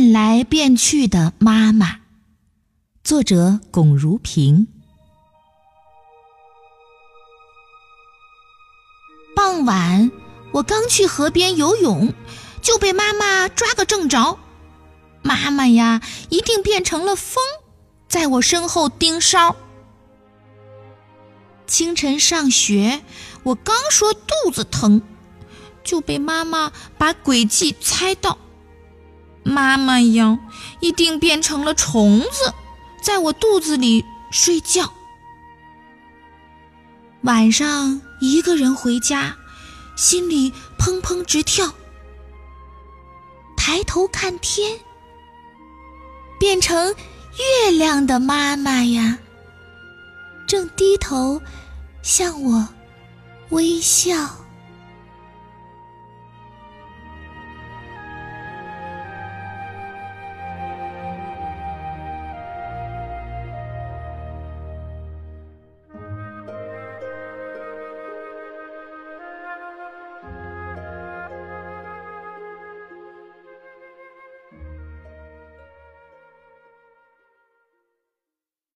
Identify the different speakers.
Speaker 1: 变来变去的妈妈，作者龚如平。傍晚，我刚去河边游泳，就被妈妈抓个正着。妈妈呀，一定变成了风，在我身后盯梢。清晨上学，我刚说肚子疼，就被妈妈把诡计猜到。妈妈呀，一定变成了虫子，在我肚子里睡觉。晚上一个人回家，心里砰砰直跳。抬头看天，变成月亮的妈妈呀，正低头向我微笑。